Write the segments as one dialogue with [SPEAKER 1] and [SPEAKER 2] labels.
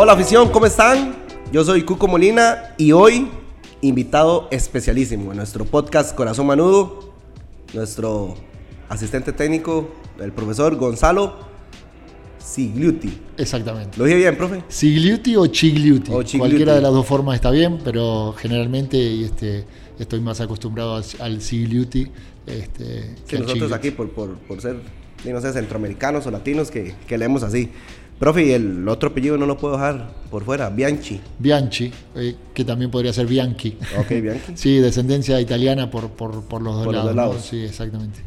[SPEAKER 1] Hola afición, ¿cómo están? Yo soy Cuco Molina y hoy invitado especialísimo en nuestro podcast Corazón Manudo, nuestro asistente técnico, el profesor Gonzalo Sigliuti.
[SPEAKER 2] Exactamente.
[SPEAKER 1] ¿Lo dije bien, profe?
[SPEAKER 2] Sigliuti o Chigliuti.
[SPEAKER 1] O Chigliuti.
[SPEAKER 2] Cualquiera de las dos formas está bien, pero generalmente este, estoy más acostumbrado al, al Sigliuti. Este,
[SPEAKER 1] Que nosotros
[SPEAKER 2] Chigliuti.
[SPEAKER 1] aquí, por, por, por ser, no sé, centroamericanos o latinos, que, que leemos así. Profe, y el otro apellido no lo puedo dejar por fuera, Bianchi.
[SPEAKER 2] Bianchi, eh, que también podría ser Bianchi.
[SPEAKER 1] Ok, Bianchi.
[SPEAKER 2] Sí, descendencia italiana por, por, por los dos
[SPEAKER 1] Por los
[SPEAKER 2] lados.
[SPEAKER 1] dos
[SPEAKER 2] ¿no?
[SPEAKER 1] lados.
[SPEAKER 2] Sí, exactamente.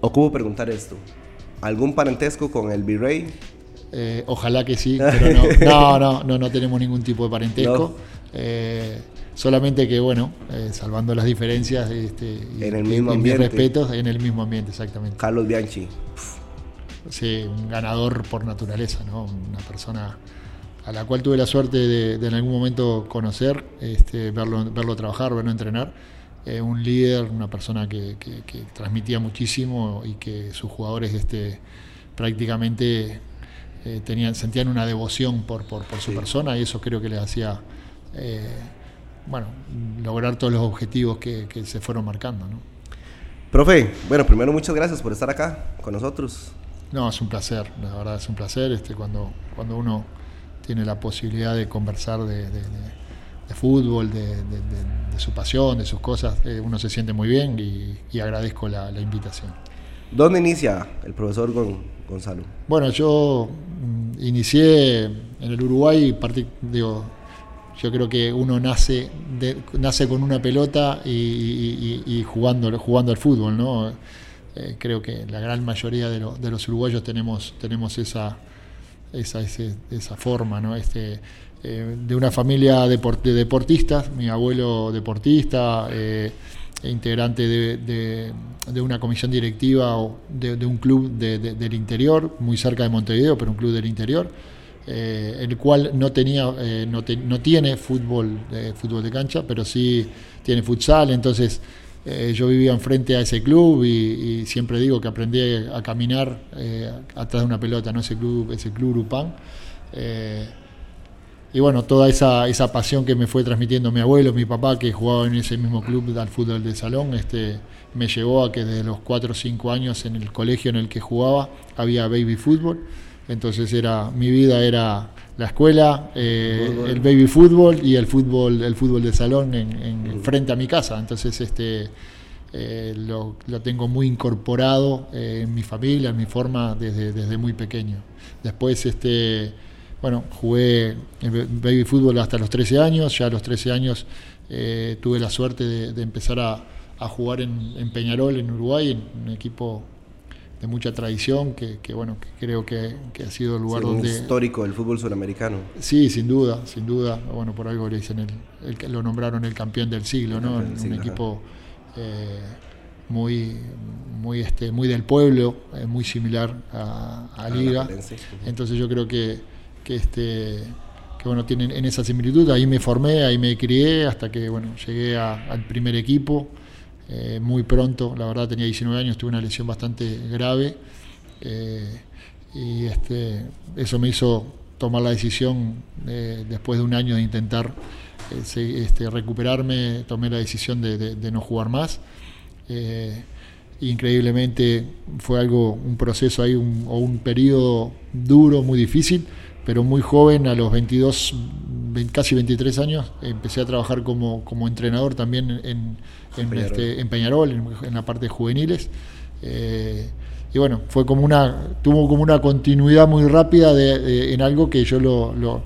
[SPEAKER 1] Ocupo preguntar esto. ¿Algún parentesco con el virrey?
[SPEAKER 2] Eh, ojalá que sí, pero no, no, no, no, no tenemos ningún tipo de parentesco. Eh, solamente que, bueno, eh, salvando las diferencias, este, y-
[SPEAKER 1] En el
[SPEAKER 2] y-
[SPEAKER 1] mismo
[SPEAKER 2] y mis
[SPEAKER 1] ambiente.
[SPEAKER 2] respetos, en el mismo ambiente, exactamente.
[SPEAKER 1] Carlos Bianchi.
[SPEAKER 2] Sí, un ganador por naturaleza, ¿no? Una persona a la cual tuve la suerte de, de en algún momento conocer, este, verlo, verlo trabajar, verlo entrenar. Eh, un líder, una persona que, que- que transmitía muchísimo y que sus jugadores este, prácticamente eh, tenían, sentían una devoción por, por, por su
[SPEAKER 1] Sí.
[SPEAKER 2] persona y eso creo que les hacía eh, bueno, lograr todos los objetivos que, que se fueron marcando. ¿no?
[SPEAKER 1] Profe, bueno, primero muchas gracias por estar acá con nosotros.
[SPEAKER 2] No, es un placer, la verdad es un placer este, cuando, cuando uno tiene la posibilidad de conversar de, de- de- de fútbol, de, su pasión, de sus cosas, eh, uno se siente muy bien y, y agradezco la, la invitación.
[SPEAKER 1] ¿Dónde inicia el profesor Gon- Gonzalo?
[SPEAKER 2] Bueno, yo mm, inicié en el Uruguay, parti- digo, yo creo que uno nace, nace con una pelota y- y jugando, jugando al fútbol, ¿no? Eh, creo que la gran mayoría de, lo- de los uruguayos tenemos, tenemos esa, esa, ese- esa forma, ¿no? Este, eh, de una familia depor- de deportistas, mi abuelo deportista, eh, integrante de, de- de una comisión directiva o de, de un club de- de- del interior, muy cerca de Montevideo, pero un club del interior, eh, el cual no tenía, eh, no, te- no tiene fútbol, eh, fútbol de cancha, pero sí tiene futsal, entonces eh, yo vivía enfrente a ese club y, y siempre digo que aprendí a caminar eh, atrás de una pelota, ¿no? ese club, ese club Urupán. Eh, y bueno, toda esa, esa pasión que me fue transmitiendo mi abuelo, mi papá, que jugaba en ese mismo club al fútbol de salón, este, me llevó a que desde los 4 o 5 años en el colegio en el que jugaba había baby fútbol. Entonces era, mi vida era la escuela, eh, el baby fútbol y el fútbol, el fútbol de salón en, en- frente a mi casa. Entonces este, eh, lo, lo tengo muy incorporado eh, en mi familia, en mi forma desde, desde muy pequeño. Después, este, bueno, jugué en baby fútbol hasta los 13 años, ya a los 13 años eh, tuve la suerte de, de empezar a, a jugar en, en Peñarol, en Uruguay, en un equipo de mucha tradición, que, que, bueno, que creo que, que ha sido el lugar
[SPEAKER 1] Sí, un
[SPEAKER 2] donde...
[SPEAKER 1] histórico del fútbol suramericano.
[SPEAKER 2] Sí, sin duda, sin duda. Bueno, por algo le dicen el, lo nombraron el campeón del siglo, ¿no?
[SPEAKER 1] Del
[SPEAKER 2] Un
[SPEAKER 1] siglo,
[SPEAKER 2] equipo eh, muy, muy, este, muy del pueblo, eh, muy similar a, a Liga. Entonces yo creo que, que este que bueno tienen en esa similitud. Ahí me formé, ahí me crié hasta que bueno llegué a- al primer equipo. Eh, muy pronto, la verdad tenía 19 años, tuve una lesión bastante grave eh, y este, eso me hizo tomar la decisión eh, después de un año de intentar este, recuperarme, tomé la decisión de, no jugar más. Increíblemente fue algo, un proceso ahí, un, o un periodo duro, muy difícil, pero muy joven, a los 22, vein- casi 23 años, empecé a trabajar como, como entrenador también en, en,
[SPEAKER 1] Peñarol.
[SPEAKER 2] este, en Peñarol, en, en la parte de juveniles. Eh, y bueno, fue como una, tuvo como una continuidad muy rápida de, de- en algo que yo lo, lo-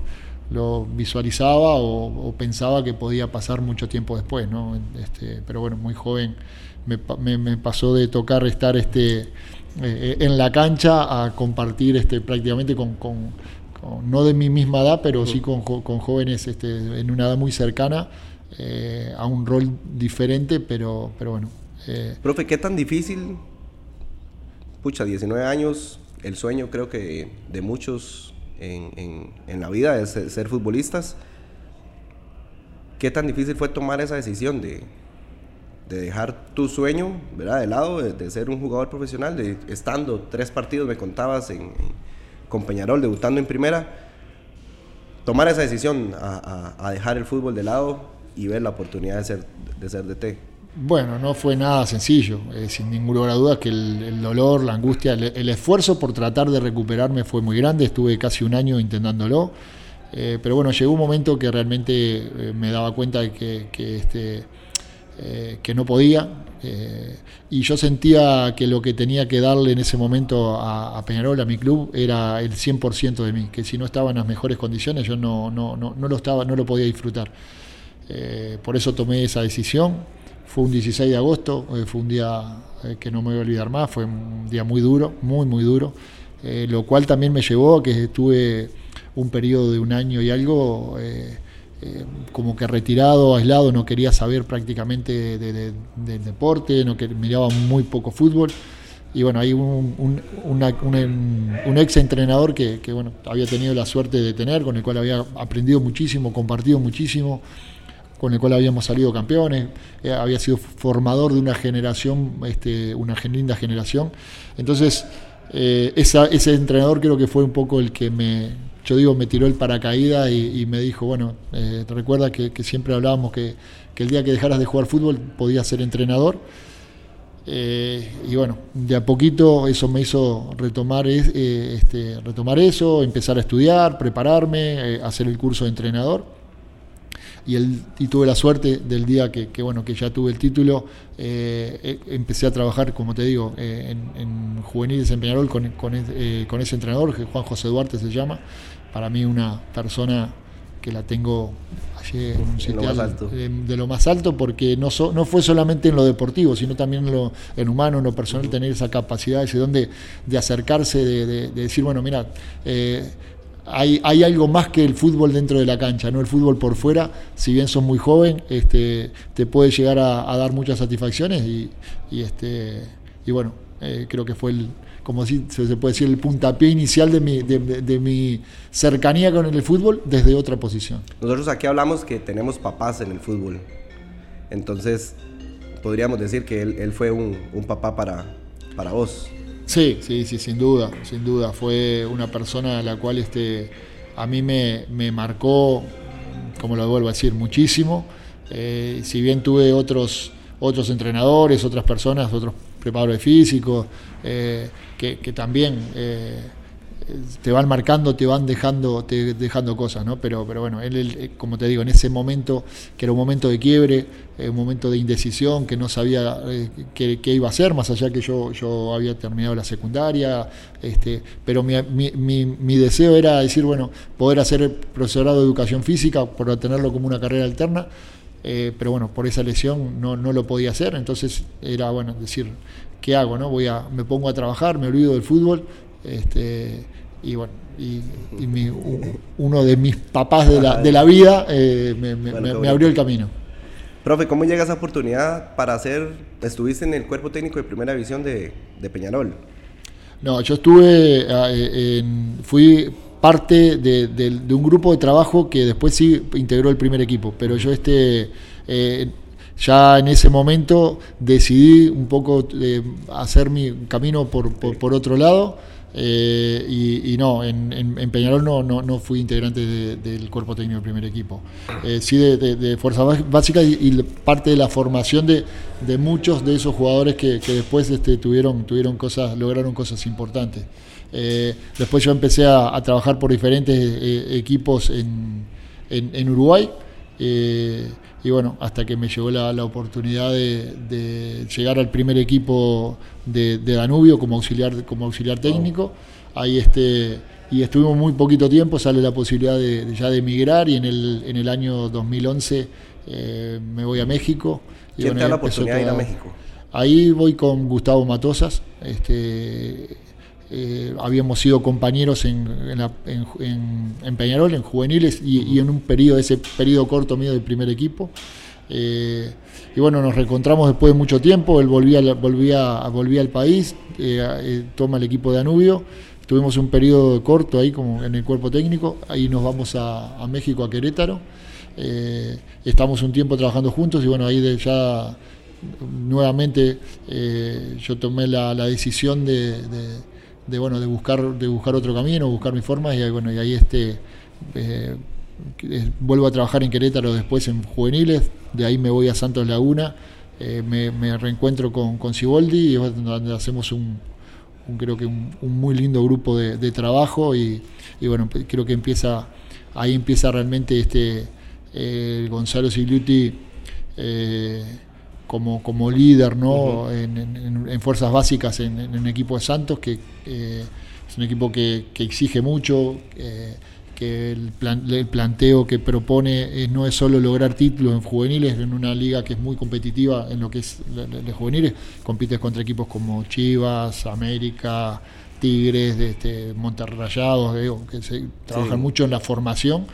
[SPEAKER 2] lo visualizaba o, o pensaba que podía pasar mucho tiempo después, ¿no? Este, pero bueno, muy joven me, pa- me- me pasó de tocar estar este, eh, en la cancha a compartir este, prácticamente con, con- con- no de mi misma edad, pero sí con, con jóvenes este, en una edad muy cercana, eh, a un rol diferente, pero, pero bueno. eh,
[SPEAKER 1] Profe, ¿qué tan difícil? Pucha, 19 años, el sueño creo que de muchos en, en- en la vida es ser, ser futbolistas. ¿Qué tan difícil fue tomar esa decisión de, de dejar tu sueño ¿verdad? de lado, de, de ser un jugador profesional, de estando tres partidos, me contabas, en, en- con Peñarol, debutando en primera, tomar esa decisión a, dejar el fútbol de lado y ver la oportunidad de ser, de ser DT?
[SPEAKER 2] Bueno, no fue nada sencillo, eh, sin ninguna duda que el, dolor, la angustia, el, esfuerzo por tratar de recuperarme fue muy grande, estuve casi un año intentándolo, eh, pero bueno, llegó un momento que realmente eh, me daba cuenta de que, que este, que no podía, y yo sentía que lo que tenía que darle en ese momento a, Peñarol, a mi club, era el 100% de mí, que si no estaba en las mejores condiciones yo no, no, no, no lo, estaba, no lo podía disfrutar. por eso tomé esa decisión fue un 16 de agosto, eh, fue un día eh, que no me voy a olvidar más, fue un día muy duro, muy, muy duro, eh, lo cual también me llevó a que estuve un periodo de un año y algo como que retirado, aislado, no quería saber prácticamente del deporte, no miraba muy poco fútbol. Y bueno, hay un, un, ex entrenador que, que, bueno, había tenido la suerte de tener, con el cual había aprendido muchísimo, compartido muchísimo, con el cual habíamos salido campeones, eh, había sido formador de una generación, este, una linda generación. Entonces, eh, ese entrenador creo que fue un poco el que me, yo digo, me tiró el paracaídas y, me dijo, bueno, eh, te recuerdas que, siempre hablábamos que, el día que dejaras de jugar fútbol podías ser entrenador. y bueno, de a poquito eso me hizo retomar, este, retomar eso, empezar a estudiar, prepararme, hacer el curso de entrenador y, el, y tuve la suerte del día que, bueno, que ya tuve el título, eh, eh, empecé a trabajar, como te digo, eh, en, juveniles en Peñarol con, con, ese entrenador, Juan José Duarte se llama, para mí una persona que la tengo allí en un sitio de, lo más alto porque no, no fue solamente en lo deportivo, sino también en lo en humano, en lo personal, tener esa capacidad, ese don de, acercarse, de, decir, bueno, mira, hay, algo más que el fútbol dentro de la cancha, no el fútbol por fuera, si bien sos muy joven, este, te puede llegar a, dar muchas satisfacciones y, este, y bueno, eh, creo que fue el, como si se puede decir, el puntapié inicial de mi, de, mi cercanía con el fútbol desde otra posición.
[SPEAKER 1] Nosotros aquí hablamos que tenemos papás en el fútbol, entonces podríamos decir que él, fue un, un papá para, para vos.
[SPEAKER 2] Sí, sí, sí, sin duda, sin duda. Fue una persona a la cual este, a mí me, marcó, como lo vuelvo a decir, muchísimo. Eh, si bien tuve otros, otros entrenadores, otras personas, otros preparadores físicos, eh, que, también eh, te van marcando, te van dejando, te, dejando cosas, ¿no? Pero, pero bueno, él, eh, como te digo, en ese momento, que era un momento de quiebre, eh, un momento de indecisión, que no sabía qué, iba a hacer, más allá que yo, yo había terminado la secundaria, este, pero mi, mi, mi, deseo era decir, bueno, poder hacer el profesorado de educación física, por tenerlo como una carrera alterna, pero bueno, por esa lesión no, no lo podía hacer, entonces era, bueno, decir, ¿qué hago? No? Voy a, me pongo a trabajar, me olvido del fútbol, este, y bueno, y, uno de mis papás de la, de la vida eh, me, abrió el camino.
[SPEAKER 1] Profe, ¿cómo llega esa oportunidad para hacer, estuviste en el cuerpo técnico de primera división de, Peñarol?
[SPEAKER 2] No, yo estuve, eh, en, fui parte de, un grupo de trabajo que después sí integró el primer equipo, pero yo este, eh, ya en ese momento decidí un poco hacer mi camino por, por otro lado eh, y, no, en, Peñarol no, no, fui integrante del cuerpo técnico del primer equipo. Eh, sí de, de, fuerza básica y, parte de la formación de, muchos de esos jugadores que, después este, tuvieron, tuvieron cosas, lograron cosas importantes. Eh, después yo empecé a, trabajar por diferentes equipos en, en Uruguay y bueno, hasta que me llegó la, oportunidad de, llegar al primer equipo de, Danubio como auxiliar, como auxiliar técnico. Ahí este, y estuvimos muy poquito tiempo, sale la posibilidad de, ya de emigrar y en el, en el año 2011 eh, me voy a México.
[SPEAKER 1] Y ¿Quién te da la oportunidad de ir a México?
[SPEAKER 2] Ahí voy con Gustavo Matosas, este, eh, habíamos sido compañeros en, en, Peñarol, en juveniles y, en un periodo, ese periodo corto mío del primer equipo. Eh, y bueno, nos reencontramos después de mucho tiempo, él volvía, volvía, volvía al país, eh, toma el equipo de Anubio, tuvimos un periodo corto ahí como en el cuerpo técnico, ahí nos vamos a, México, a Querétaro, estamos un tiempo trabajando juntos y bueno, ahí ya nuevamente yo tomé la, decisión de de bueno de buscar de buscar otro camino buscar mi forma y bueno y ahí este eh, vuelvo a trabajar en Querétaro después en juveniles, de ahí me voy a Santos Laguna, me, reencuentro con, con Ciboldi donde hacemos un, creo que un, muy lindo grupo de, trabajo y, bueno, creo que empieza, ahí empieza realmente este Gonzalo Sigliuti como, como líder ¿no? en, fuerzas básicas en, un equipo de Santos, que eh, es un equipo que, exige mucho, eh, que el, el, planteo que propone no es solo lograr títulos en juveniles, en una liga que es muy competitiva en lo que es de juveniles, compites contra equipos como Chivas, América, Tigres, este, Monterrey Rayados, que se trabajan mucho en la formación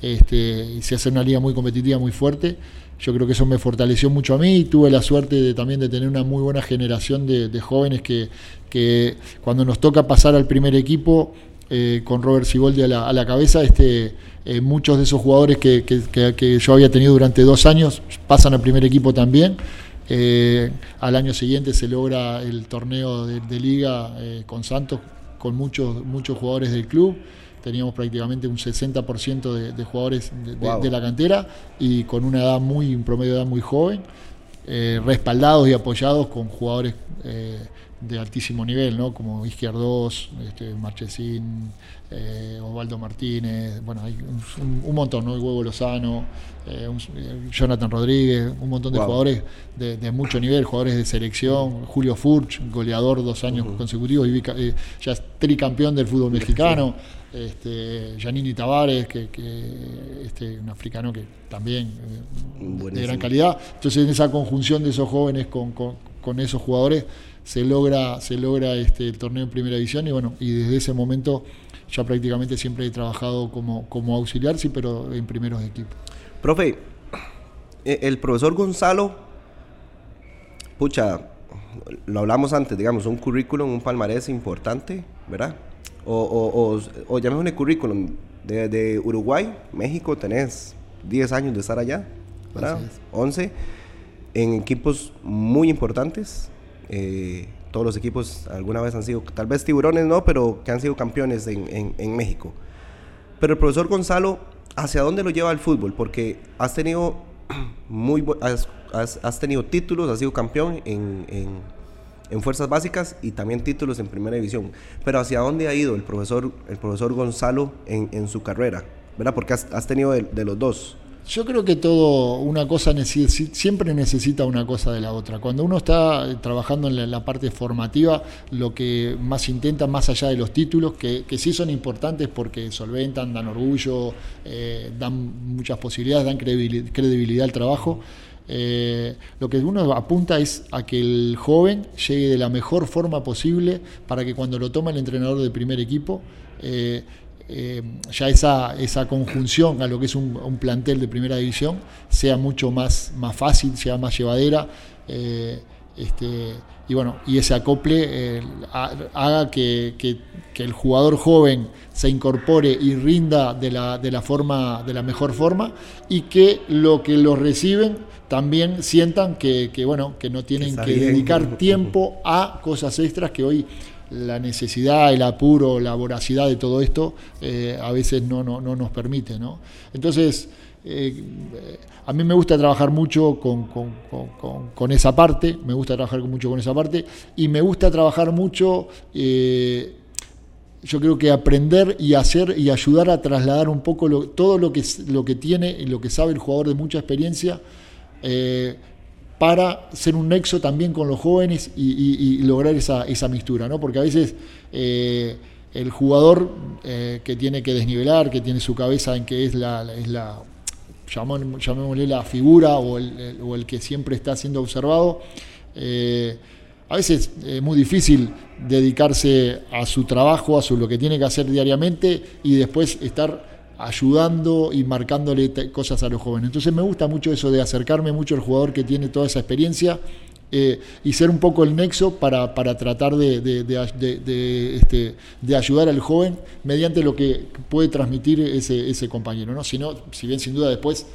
[SPEAKER 2] este, y se hace una liga muy competitiva, muy fuerte yo creo que eso me fortaleció mucho a mí y tuve la suerte de, también de tener una muy buena generación de, jóvenes que, que, cuando nos toca pasar al primer equipo eh, con Robert Siboldi a la, cabeza, este, eh, muchos de esos jugadores que, que, yo había tenido durante dos años pasan al primer equipo también. Eh, al año siguiente se logra el torneo de, de liga con Santos con muchos, muchos jugadores del club teníamos prácticamente un 60% de, de, jugadores de, la cantera y con una edad muy, un promedio de edad muy joven, eh, respaldados y apoyados con jugadores eh, de altísimo nivel, ¿no? como Izquierdos, este, Marchesín, eh, Osvaldo Martínez, bueno, hay un, montón, ¿no? El Huevo Lozano, Jonathan Rodríguez, un montón de jugadores de, mucho nivel, jugadores de selección, Julio Furch, goleador dos años consecutivos, y, ya es tricampeón del fútbol mexicano este, Giannini Tavares, que, este, un africano que también eh, de gran calidad. Entonces en esa conjunción de esos jóvenes con, esos jugadores se logra, se logra este, el torneo en primera división y bueno, y desde ese momento ya prácticamente siempre he trabajado como, como auxiliar, sí, pero en primeros de equipo.
[SPEAKER 1] Profe, e, el profesor Gonzalo, pucha, lo hablamos antes, digamos, un currículum, un palmarés importante, ¿verdad? o, o, o, llamémosle currículum, de, Uruguay, México, tenés 10 años de estar allá, ¿verdad? 11, en equipos muy importantes. Eh, todos los equipos alguna vez han sido, tal vez tiburones no, pero que han sido campeones en, en, México. Pero el profesor Gonzalo, ¿hacia dónde lo lleva el fútbol? Porque has tenido, muy, has, has, tenido títulos, has sido campeón en, en fuerzas básicas y también títulos en primera división. Pero ¿hacia dónde ha ido el profesor, el profesor Gonzalo en, su carrera? ¿Verdad? Porque has, tenido de, los dos.
[SPEAKER 2] Yo creo que todo, una cosa siempre necesita una cosa de la otra. Cuando uno está trabajando en la, parte formativa, lo que más intenta, más allá de los títulos, que, sí son importantes porque solventan, dan orgullo, eh, dan muchas posibilidades, dan credibilidad al trabajo, eh, lo que uno apunta es a que el joven llegue de la mejor forma posible para que cuando lo toma el entrenador del primer equipo, eh, eh, ya esa, esa conjunción a lo que es un, plantel de primera división sea mucho más, más fácil, sea más llevadera. Este, y bueno, y ese acople haga que, el jugador joven se incorpore y rinda de la, de la, forma, de la mejor forma y que lo que lo reciben también sientan que, bueno, que no tienen que, dedicar tiempo a cosas extras que hoy la necesidad, el apuro, la voracidad de todo esto eh, a veces no, no, no, nos permite. ¿no? Entonces, eh, a mí me gusta trabajar mucho con, con, esa parte, me gusta trabajar mucho con esa parte y me gusta trabajar mucho... Eh, yo creo que aprender y hacer y ayudar a trasladar un poco todo lo que, lo que tiene y lo que sabe el jugador de mucha experiencia para ser un nexo también con los jóvenes y, lograr esa, esa, mistura, ¿no? Porque a veces eh, el jugador eh, que tiene que desnivelar, que tiene su cabeza en que es la, llamémosle la figura o el, o el, que siempre está siendo observado, a veces es muy difícil dedicarse a su trabajo, a su, lo que tiene que hacer diariamente y después estar ayudando y marcándole cosas a los jóvenes. Entonces me gusta mucho eso de acercarme mucho al jugador que tiene toda esa experiencia eh, y ser un poco el nexo para, para tratar de, de, este, de, ayudar al joven mediante lo que puede transmitir ese, ese compañero. ¿no? Si, si bien sin duda después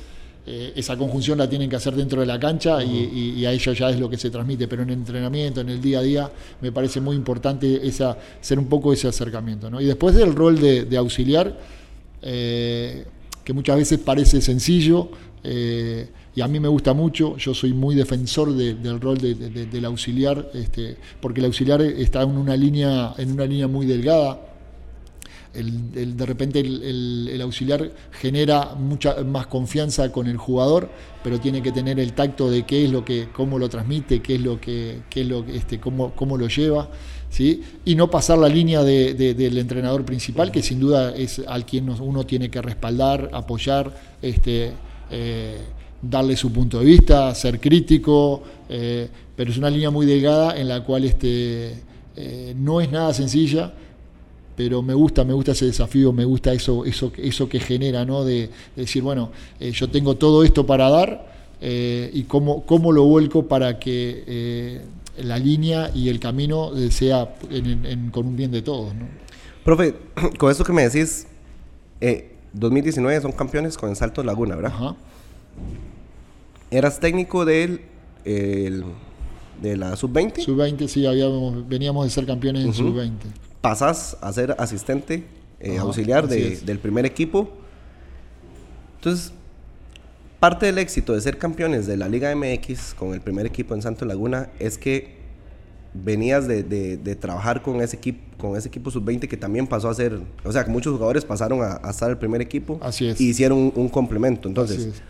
[SPEAKER 2] eh, esa conjunción la tienen que hacer dentro de la cancha y, a ellos ya es lo que se transmite, pero en el entrenamiento, en el día a día, me parece muy importante esa, ser un poco ese acercamiento. ¿no? Y después del rol de auxiliar, eh, que muchas veces parece sencillo. Eh, y a mí me gusta mucho, yo soy muy defensor del rol del auxiliar, este, porque el auxiliar está en una línea, en una línea muy delgada. El, de repente el, auxiliar genera mucha más confianza con el jugador, pero tiene que tener el tacto de qué es lo que, cómo lo transmite, qué es lo que, qué es lo este, cómo, cómo lo lleva, y no pasar la línea del entrenador principal, que sin duda es al quien uno tiene que respaldar, apoyar, este, eh, darle su punto de vista, ser crítico, eh, pero es una línea muy delgada en la cual este, eh, no es nada sencilla, pero me gusta, me gusta ese desafío, me gusta eso, eso, eso que genera, ¿no? De, decir, bueno, yo tengo todo esto para dar y cómo, cómo lo vuelco para que la línea y el camino sea con un bien de todos, ¿no?
[SPEAKER 1] Profe, con esto que me decís, 2019 son campeones con el Salto Laguna, ¿verdad? Ajá. ¿Eras técnico de, de la sub-20?
[SPEAKER 2] Sub-20, sí, habíamos, veníamos de ser campeones en sub-20.
[SPEAKER 1] Pasás a ser asistente eh, auxiliar del primer equipo. Entonces, parte del éxito de ser campeones de la Liga MX con el primer equipo en Santo Laguna es que venías de, trabajar con ese equipo con ese equipo sub-20 que también pasó a ser, o sea, que muchos jugadores pasaron a, estar el primer equipo
[SPEAKER 2] Así es.
[SPEAKER 1] y hicieron un, complemento. Entonces,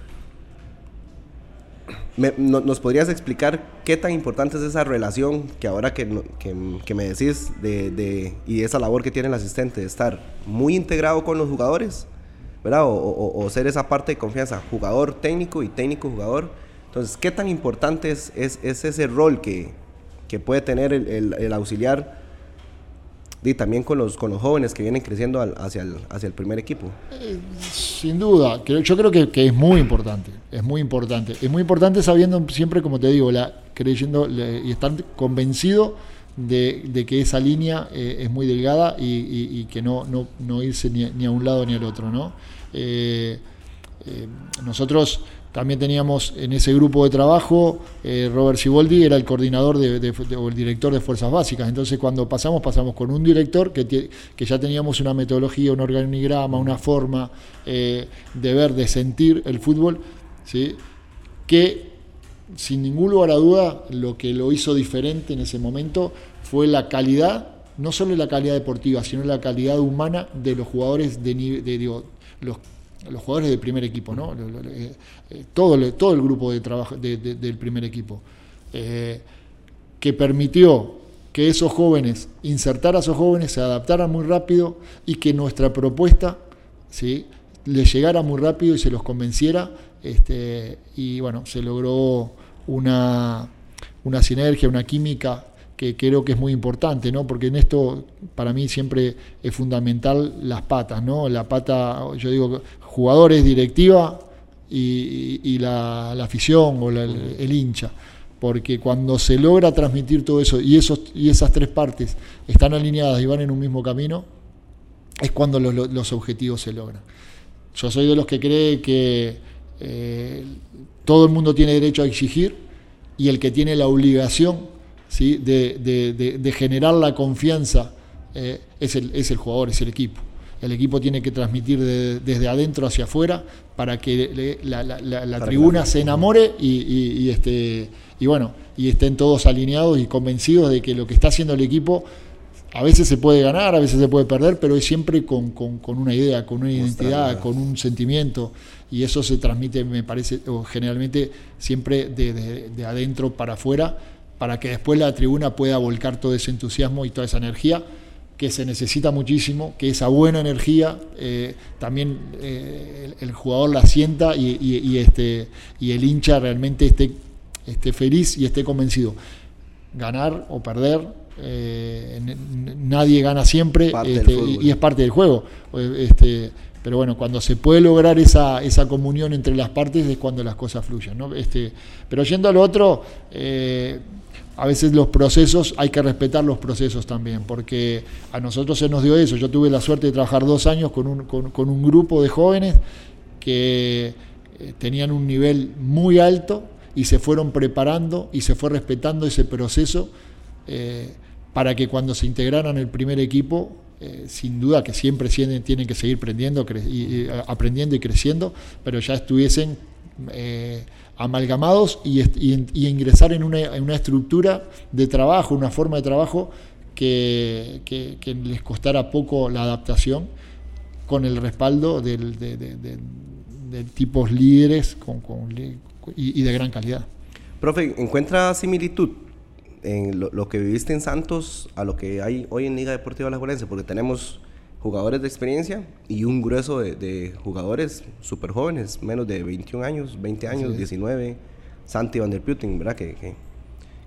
[SPEAKER 1] ¿Nos podrías explicar qué tan importante es esa relación que ahora que, me decís de, y esa labor que tiene el asistente de estar muy integrado con los jugadores, ¿verdad? O, ser esa parte de confianza, jugador técnico y técnico jugador. Entonces, ¿qué tan importante es, ese rol que, puede tener el auxiliar y también con los, con los jóvenes que vienen creciendo hacia, el, hacia el primer equipo.
[SPEAKER 2] Eh, sin duda, yo creo que, es muy importante, es muy importante. Es muy importante sabiendo siempre, como te digo, la, creyendo y estar convencido de, que esa línea eh, es muy delgada y, que no, no, no irse ni, a un lado ni al otro. ¿no? Eh, nosotros también teníamos en ese grupo de trabajo, eh, Robert Siboldi era el coordinador o el director de Fuerzas Básicas. Entonces cuando pasamos, pasamos con un director que, que ya teníamos una metodología, un organigrama, una forma eh, de ver, de sentir el fútbol, ¿sí? que sin ningún lugar a duda lo que lo hizo diferente en ese momento fue la calidad, no solo la calidad deportiva, sino la calidad humana de los jugadores de, de digo, los los jugadores del primer equipo, ¿no? Eh, eh, todo, todo el grupo de trabajo del primer equipo, eh, que permitió que esos jóvenes, insertar a esos jóvenes, se adaptaran muy rápido y que nuestra propuesta ¿sí? les llegara muy rápido y se los convenciera. Este, y bueno, se logró una, una sinergia, una química que creo que es muy importante, ¿no? Porque en esto para mí siempre es fundamental las patas, ¿no? La pata, yo digo, jugadores, directiva y, la, afición o el, hincha. Porque cuando se logra transmitir todo eso y, esos, y esas tres partes están alineadas y van en un mismo camino, es cuando los, objetivos se logran. Yo soy de los que cree que eh, todo el mundo tiene derecho a exigir y el que tiene la obligación ¿sí? de, generar la confianza eh, es, el, es el jugador, es el equipo. El equipo tiene que transmitir desde adentro hacia afuera para que la, tribuna se enamore y, este, y bueno, y estén todos alineados y convencidos de que lo que está haciendo el equipo a veces se puede ganar, a veces se puede perder, pero es siempre con, una idea, con una identidad, con un sentimiento. Y eso se transmite, me parece, o generalmente siempre de adentro para afuera para que después la tribuna pueda volcar todo ese entusiasmo y toda esa energía que se necesita muchísimo, que esa buena energía eh, también eh, el, jugador la sienta y, este, y el hincha realmente esté, esté feliz y esté convencido. Ganar o perder, eh, nadie gana siempre este, y, es parte del juego. Este, pero bueno, cuando se puede lograr esa, esa comunión entre las partes es cuando las cosas fluyen. ¿no? Este, pero yendo a lo otro, a veces los procesos, hay que respetar los procesos también, porque a nosotros se nos dio eso. Yo tuve la suerte de trabajar dos años con un, con, un grupo de jóvenes que eh, tenían un nivel muy alto y se fueron preparando y se fue respetando ese proceso eh, para que cuando se integraran el primer equipo eh, sin duda que siempre tienen que seguir aprendiendo, y, aprendiendo y creciendo, pero ya estuviesen eh, amalgamados y, ingresar en una, estructura de trabajo, una forma de trabajo que, les costara poco la adaptación con el respaldo de, tipos líderes y, de gran calidad.
[SPEAKER 1] Profe, ¿encuentra similitud en lo, que viviste en Santos a lo que hay hoy en Liga Deportiva La Porque tenemos jugadores de experiencia y un grueso de, jugadores súper jóvenes, menos de 21 años, 20 años, 19. Santi Van der Putin, ¿verdad? Que,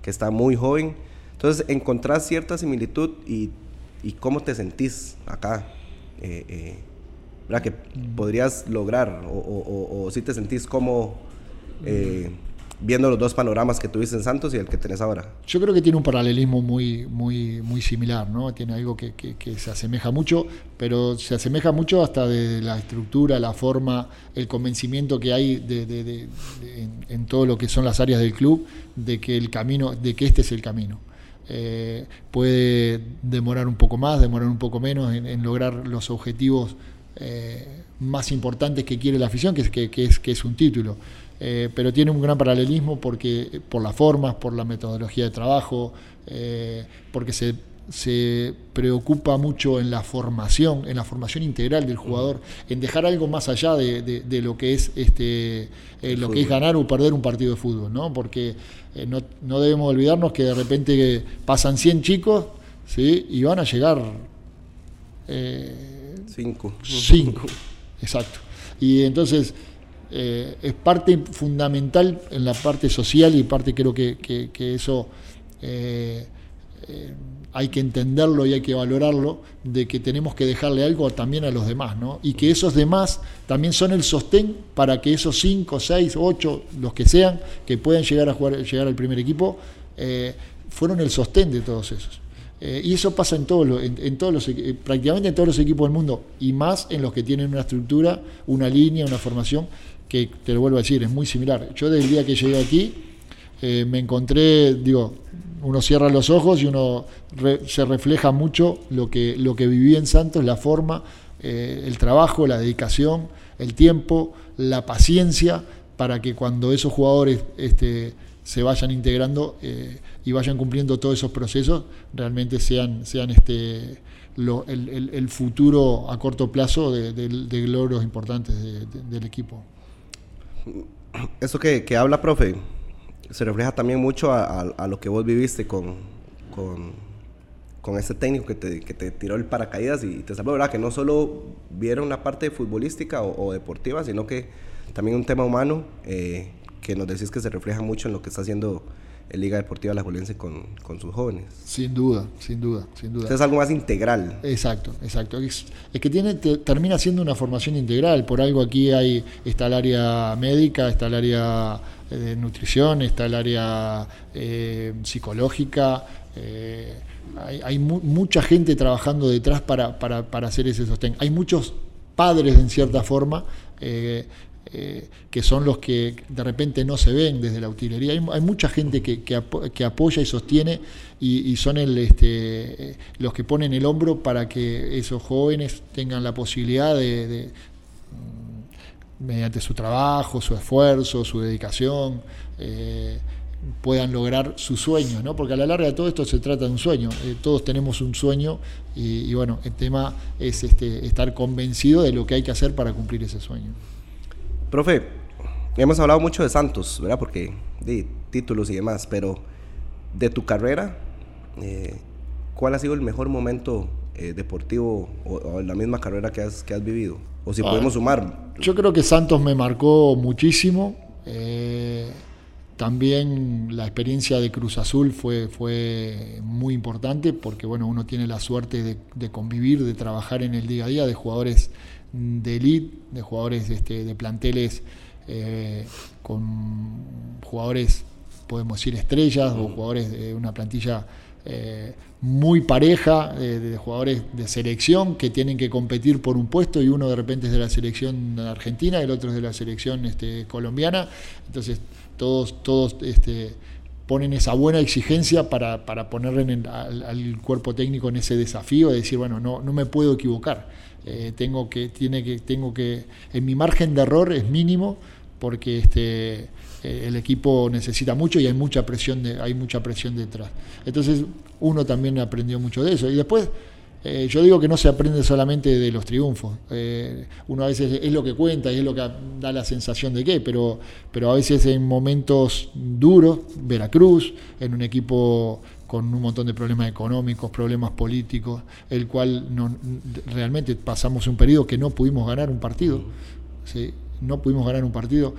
[SPEAKER 1] que, está muy joven. Entonces, encontrás cierta similitud y, y cómo te sentís acá. Eh, eh, ¿Verdad? Que mm. podrías lograr o, o, o, si te sentís como... Eh, viendo los dos panoramas que tuviste en Santos y el que tenés ahora?
[SPEAKER 2] Yo creo que tiene un paralelismo muy, muy, muy similar, ¿no? Tiene algo que, se asemeja mucho, pero se asemeja mucho hasta de la estructura, la forma, el convencimiento que hay de, en, todo lo que son las áreas del club de que el camino, de que este es el camino. Eh, puede demorar un poco más, demorar un poco menos en, lograr los objetivos eh, más importantes que quiere la afición, que que, es, que es un título. Eh, pero tiene un gran paralelismo porque, por las formas, por la metodología de trabajo, eh, porque se, se, preocupa mucho en la formación, en la formación integral del jugador, en dejar algo más allá de, lo que es este eh, lo que es ganar o perder un partido de fútbol, ¿no? Porque no, no, debemos olvidarnos que de repente pasan 100 chicos, ¿sí? Y van a llegar
[SPEAKER 1] 5.
[SPEAKER 2] 5, exacto. Y entonces eh, es parte fundamental en la parte social y parte creo que, eso eh, eh, hay que entenderlo y hay que valorarlo, de que tenemos que dejarle algo también a los demás, ¿no? Y que esos demás también son el sostén para que esos 5, 6, 8, los que sean, que puedan llegar a jugar, llegar al primer equipo, fueron el sostén de todos esos. y eso pasa en, todos los, en, todos los, prácticamente en todos los equipos del mundo, y más en los que tienen una estructura, una línea, una formación que te lo vuelvo a decir, es muy similar. Yo desde el día que llegué aquí eh, me encontré, digo, uno cierra los ojos y uno se refleja mucho lo que, lo que viví en Santos, la forma, eh, el trabajo, la dedicación, el tiempo, la paciencia, para que cuando esos jugadores este, se vayan integrando eh, y vayan cumpliendo todos esos procesos, realmente sean, sean este, el, futuro a corto plazo de, logros importantes del equipo
[SPEAKER 1] eso que, que, habla, profe, se refleja también mucho a, lo que vos viviste con, con, con este técnico que te, que te, tiró el paracaídas y te salvó, ¿verdad? Que no solo vieron una parte futbolística o, deportiva, sino que también un tema humano eh, que nos decís que se refleja mucho en lo que está haciendo Liga Deportiva La Juelense con, con, sus jóvenes.
[SPEAKER 2] Sin duda, sin duda, sin duda.
[SPEAKER 1] es algo más integral.
[SPEAKER 2] Exacto, exacto. Es, que tiene, termina siendo una formación integral. Por algo aquí hay está el área médica, está el área eh, de nutrición, está el área eh, psicológica. Eh, hay, mucha gente trabajando detrás para, para, para, hacer ese sostén. Hay muchos padres, en cierta forma, eh, que son los que de repente no se ven desde la utilería. Hay, mucha gente que, que, apoya y sostiene y, son este, los que ponen el hombro para que esos jóvenes tengan la posibilidad de, mm, mediante su trabajo, su esfuerzo, su dedicación, eh, puedan lograr sus sueños, ¿no? porque a la larga de todo esto se trata de un sueño, eh, todos tenemos un sueño y, y, bueno, el tema es este, estar convencido de lo que hay que hacer para cumplir ese sueño.
[SPEAKER 1] Profe, hemos hablado mucho de Santos, ¿verdad? Porque de títulos y demás, pero de tu carrera, eh, ¿cuál ha sido el mejor momento eh, deportivo o, la misma carrera que has, que has vivido? O si ah, podemos sumar.
[SPEAKER 2] Yo creo que Santos me marcó muchísimo. Eh, también la experiencia de Cruz Azul fue, fue muy importante porque bueno, uno tiene la suerte de, de convivir, de trabajar en el día a día de jugadores de elite, de jugadores este, de planteles eh, con jugadores, podemos decir, estrellas o jugadores de una plantilla eh, muy pareja, de, jugadores de selección que tienen que competir por un puesto y uno de repente es de la selección argentina y el otro es de la selección este, colombiana. Entonces, todos, todos este, ponen esa buena exigencia para, para poner al, cuerpo técnico en ese desafío de decir, bueno, no, no me puedo equivocar. Eh, tengo que, tiene que, tengo que, en mi margen de error es mínimo porque este, eh, el equipo necesita mucho y hay mucha presión de, hay mucha presión detrás. Entonces uno también aprendió mucho de eso. Y después eh, yo digo que no se aprende solamente de los triunfos. Uno a veces es lo que cuenta y es lo que da la sensación de que, pero, pero a veces en momentos duros, Veracruz, en un equipo con un montón de problemas económicos, problemas políticos, el cual no, realmente pasamos un periodo que no pudimos ganar un partido, ¿sí? no pudimos ganar un partido.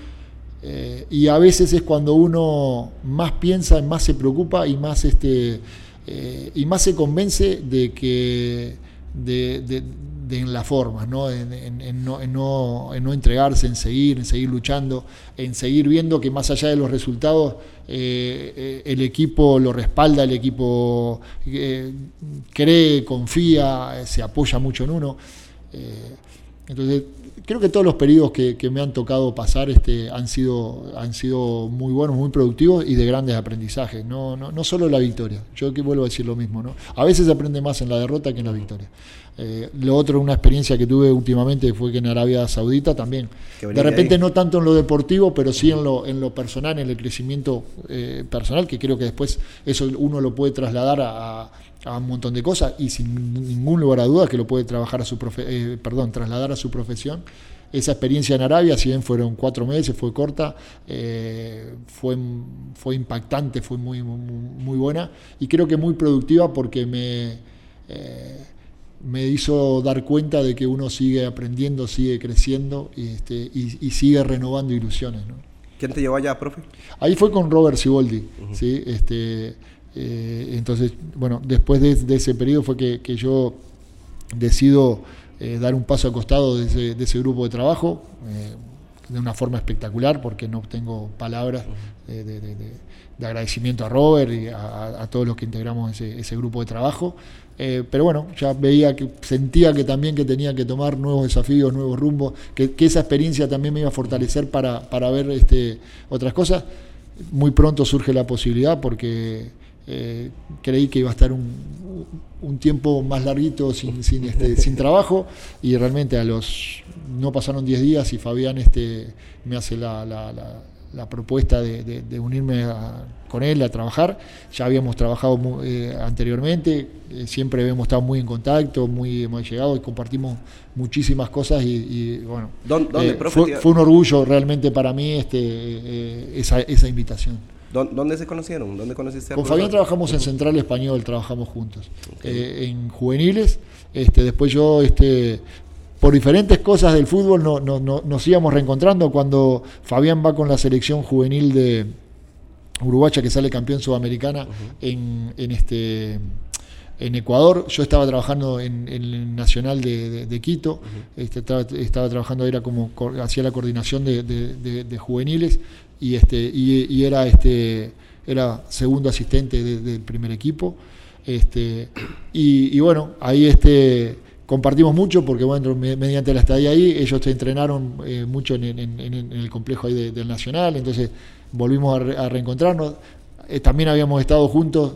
[SPEAKER 2] Eh, y a veces es cuando uno más piensa, más se preocupa y más este, eh, y más se convence de que de, en la forma, ¿no? En, no, no, entregarse, en seguir, en seguir luchando, en seguir viendo que más allá de los resultados, eh, eh, el equipo lo respalda, el equipo cree, confía, se apoya mucho en uno. entonces, creo que todos los periodos que, me han tocado pasar este, han, sido, han sido muy buenos, muy productivos y de grandes aprendizajes. No, no, no solo la victoria. Yo que vuelvo a decir lo mismo. ¿no? A veces se aprende más en la derrota que en la victoria. Eh, lo otro, una experiencia que tuve últimamente fue que en Arabia Saudita también. De repente no tanto en lo deportivo, pero sí en lo, en lo personal, en el crecimiento eh, personal, que creo que después eso uno lo puede trasladar a, un montón de cosas y sin ningún lugar a dudas que lo puede trabajar a su eh, perdón, trasladar a su profesión. Esa experiencia en Arabia, si bien fueron cuatro meses, fue corta, fue, fue impactante, fue muy, muy, muy, buena y creo que muy productiva porque me me hizo dar cuenta de que uno sigue aprendiendo, sigue creciendo y, este, y, sigue renovando ilusiones. ¿no?
[SPEAKER 1] ¿Quién te llevó allá, profe?
[SPEAKER 2] Ahí fue con Robert Siboldi. ¿sí? este, eh, entonces, bueno, después de, ese periodo fue que, yo decido eh, dar un paso al costado de ese, grupo de trabajo. Eh, de una forma espectacular porque no tengo palabras de, agradecimiento a Robert y a, todos los que integramos ese, ese grupo de trabajo. Eh, pero bueno, ya veía que sentía que también que tenía que tomar nuevos desafíos, nuevos rumbos, que, esa experiencia también me iba a fortalecer para, para ver este, otras cosas. Muy pronto surge la posibilidad porque eh, creí que iba a estar un, un tiempo más larguito sin, sin, este, sin trabajo y realmente a los no pasaron 10 días y Fabián este, me hace la, la, la, propuesta de, de, unirme con él a trabajar. Ya habíamos trabajado eh, anteriormente, eh, siempre habíamos estado muy en contacto, muy hemos llegado y compartimos muchísimas cosas y, bueno,
[SPEAKER 1] ¿Dónde,
[SPEAKER 2] fue, fue, un orgullo realmente para mí este, esa, esa invitación.
[SPEAKER 1] ¿Dónde se conocieron? ¿Dónde conociste
[SPEAKER 2] Con Fabián trabajamos en Central Español, trabajamos juntos. Eh, en juveniles, este, después yo, este, por diferentes cosas del fútbol, no, no, nos íbamos reencontrando cuando Fabián va con la selección juvenil de Uruguaya, que sale campeón sudamericana en, en este en Ecuador. Yo estaba trabajando en, el Nacional de, Quito, este, estaba, trabajando, era como hacía la coordinación de, juveniles y este y, era este era segundo asistente del primer equipo. Este, y, bueno, ahí este compartimos mucho porque bueno, mediante la estadía ahí, ellos te entrenaron eh, mucho en, el complejo ahí del Nacional, entonces volvimos a, reencontrarnos. Eh, también habíamos estado juntos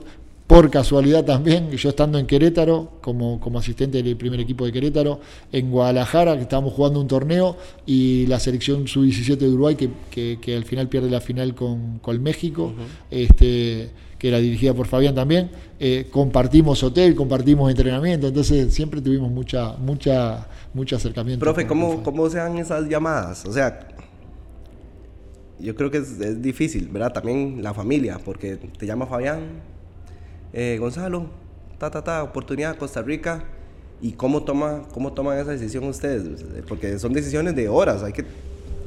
[SPEAKER 2] por casualidad también, yo estando en Querétaro, como, como asistente del primer equipo de Querétaro, en Guadalajara, que estábamos jugando un torneo, y la selección sub-17 de Uruguay, que, que, al final pierde la final con, con México, este, que era dirigida por Fabián también, eh, compartimos hotel, compartimos entrenamiento, entonces siempre tuvimos mucha, mucha, mucho acercamiento.
[SPEAKER 1] Profe, ¿cómo, ¿cómo se dan esas llamadas? O sea, yo creo que es, es difícil, ¿verdad? También la familia, porque te llama Fabián, eh, Gonzalo, ta, ta, ta, oportunidad Costa Rica. ¿Y cómo, toma, cómo toman esa decisión ustedes? Porque son decisiones de horas, hay que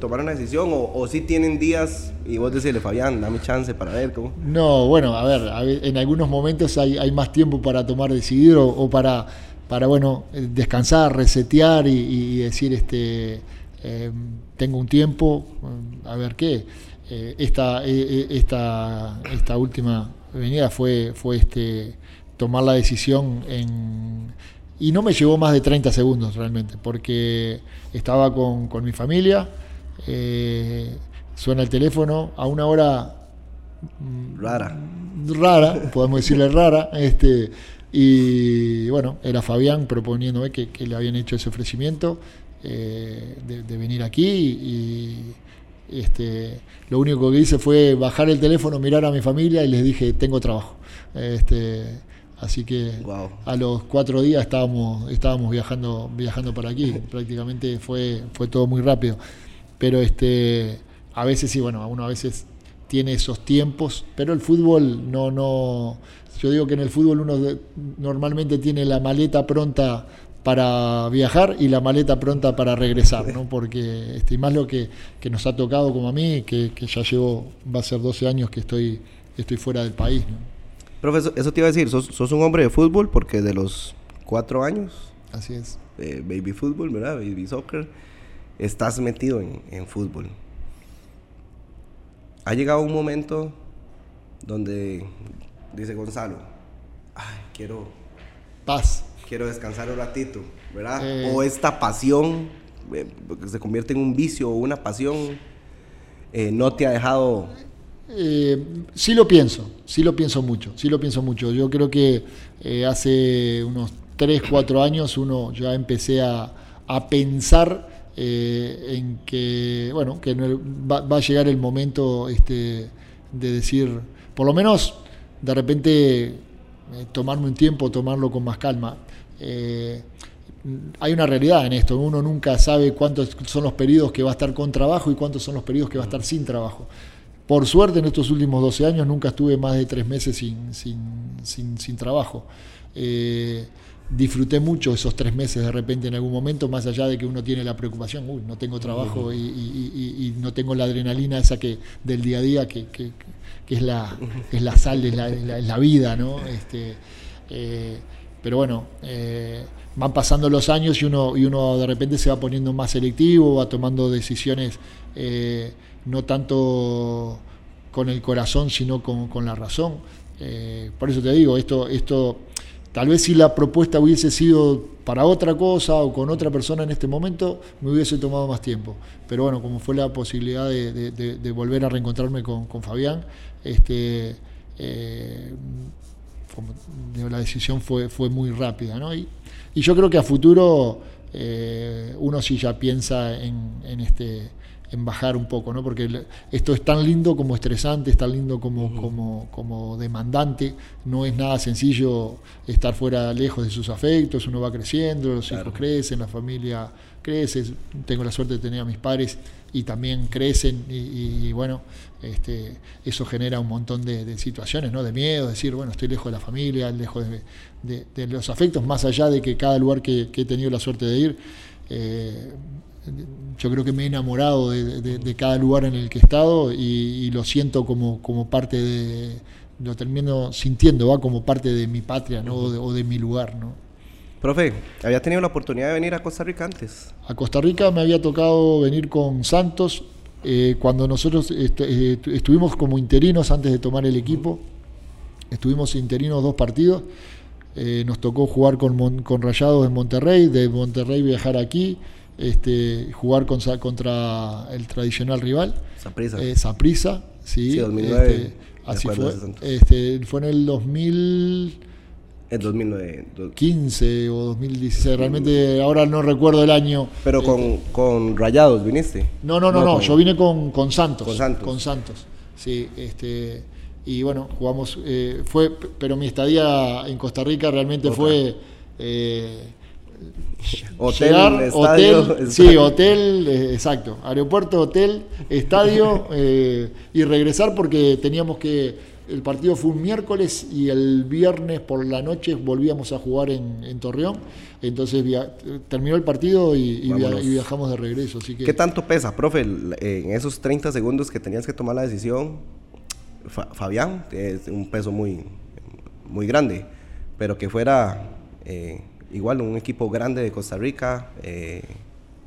[SPEAKER 1] tomar una decisión o, si tienen días y vos decirle, Fabián, dame chance para ver cómo.
[SPEAKER 2] No, bueno, a ver, en algunos momentos hay, más tiempo para tomar decidir o, para, para, bueno, descansar, resetear y, decir, este, em, tengo un tiempo, a ver qué. Eh, esta, eh, esta, esta última venida fue, fue este, tomar la decisión en... Y no me llevó más de 30 segundos realmente, porque estaba con, mi familia, eh, suena el teléfono, a una hora
[SPEAKER 1] rara.
[SPEAKER 2] Rara, podemos decirle rara. Este, y bueno, era Fabián proponiéndome que, que le habían hecho ese ofrecimiento eh, de, venir aquí y este, lo único que hice fue bajar el teléfono, mirar a mi familia y les dije, tengo trabajo. Este, así que a los cuatro días estábamos, estábamos viajando, viajando para aquí. Prácticamente fue, fue todo muy rápido. Pero este, a veces sí, bueno, uno a veces tiene esos tiempos, pero el fútbol no, no, yo digo que en el fútbol uno normalmente tiene la maleta pronta para viajar y la maleta pronta para regresar, ¿no? Porque este, más lo que, nos ha tocado como a mí, que, ya llevo, va a ser 12 años que estoy, estoy fuera del país. ¿no?
[SPEAKER 1] Profesor, eso te iba a decir, sos, un hombre de fútbol porque de los cuatro años,
[SPEAKER 2] así es,
[SPEAKER 1] baby fútbol, ¿verdad? Baby soccer, estás metido en, en fútbol. Ha llegado un momento donde dice Gonzalo, ay, quiero
[SPEAKER 2] paz
[SPEAKER 1] quiero descansar un ratito, ¿verdad? Eh. O esta pasión eh, se convierte en un vicio o una pasión, eh, no te ha dejado...
[SPEAKER 2] sí lo pienso, sí lo pienso mucho, sí lo pienso mucho. Yo creo que hace unos 3, 4 años uno ya empecé a, pensar en que, bueno, que va, va, a llegar el momento este, de decir, por lo menos de repente tomarme un tiempo, tomarlo con más calma. Eh, hay una realidad en esto, uno nunca sabe cuántos son los periodos que va a estar con trabajo y cuántos son los periodos que va a estar sin trabajo. Por suerte en estos últimos 12 años nunca estuve más de tres meses sin, sin, trabajo. Eh, disfruté mucho esos tres meses de repente en algún momento, más allá de que uno tiene la preocupación, uy, no tengo trabajo y, no tengo la adrenalina esa que del día a día que, es, la, es la sal, es la, vida, ¿no? Este, eh, pero bueno, eh, van pasando los años y uno, y uno de repente se va poniendo más selectivo, va tomando decisiones eh, no tanto con el corazón, sino con, la razón. Eh, por eso te digo, esto, esto, tal vez si la propuesta hubiese sido para otra cosa o con otra persona en este momento, me hubiese tomado más tiempo. Pero bueno, como fue la posibilidad de, volver a reencontrarme con, con Fabián, este, la decisión fue, fue muy rápida. ¿no? Y, yo creo que a futuro eh, uno sí ya piensa en, este en bajar un poco, ¿no? porque esto es tan lindo como estresante, es tan lindo como, como, como demandante, no es nada sencillo estar fuera lejos de sus afectos, uno va creciendo, los hijos crecen, la familia crece, tengo la suerte de tener a mis padres y también crecen y, bueno, este, eso genera un montón de, situaciones, ¿no? De miedo, decir, bueno, estoy lejos de la familia, lejos de, los afectos, más allá de que cada lugar que, he tenido la suerte de ir, eh, yo creo que me he enamorado de, cada lugar en el que he estado y, lo siento como, como parte de, lo termino sintiendo, va como parte de mi patria, ¿no? o de mi lugar, ¿no?
[SPEAKER 1] Profe, ¿había tenido la oportunidad de venir a Costa Rica antes?
[SPEAKER 2] A Costa Rica me había tocado venir con Santos eh, cuando nosotros eh, estuvimos como interinos antes de tomar el equipo. Estuvimos interinos dos partidos. Eh, nos tocó jugar con, con Rayados en Monterrey, de Monterrey viajar aquí, este, jugar con, contra el tradicional rival.
[SPEAKER 1] Saprisa.
[SPEAKER 2] sí.
[SPEAKER 1] sí 2009, este,
[SPEAKER 2] así fue. Este, fue en el 2000.
[SPEAKER 1] En 2009.
[SPEAKER 2] 15 o 2016, realmente ahora no recuerdo el año.
[SPEAKER 1] Pero
[SPEAKER 2] este,
[SPEAKER 1] con, Rayados viniste.
[SPEAKER 2] No, no, no, no, yo vine con, Santos.
[SPEAKER 1] Con Santos.
[SPEAKER 2] Con Santos, sí. Este, y bueno, jugamos, eh, fue, pero mi estadía en Costa Rica realmente fue... Eh,
[SPEAKER 1] hotel, estadio,
[SPEAKER 2] hotel, sí, hotel, eh, exacto, aeropuerto, hotel, estadio y regresar porque teníamos que el partido fue un miércoles y el viernes por la noche volvíamos a jugar en, Torreón. Entonces terminó el partido y, viajamos de regreso. Así que...
[SPEAKER 1] ¿Qué tanto pesa, profe, en esos 30 segundos que tenías que tomar la decisión? Fabián, es un peso muy, muy grande, pero que fuera eh, igual un equipo grande de Costa Rica, eh,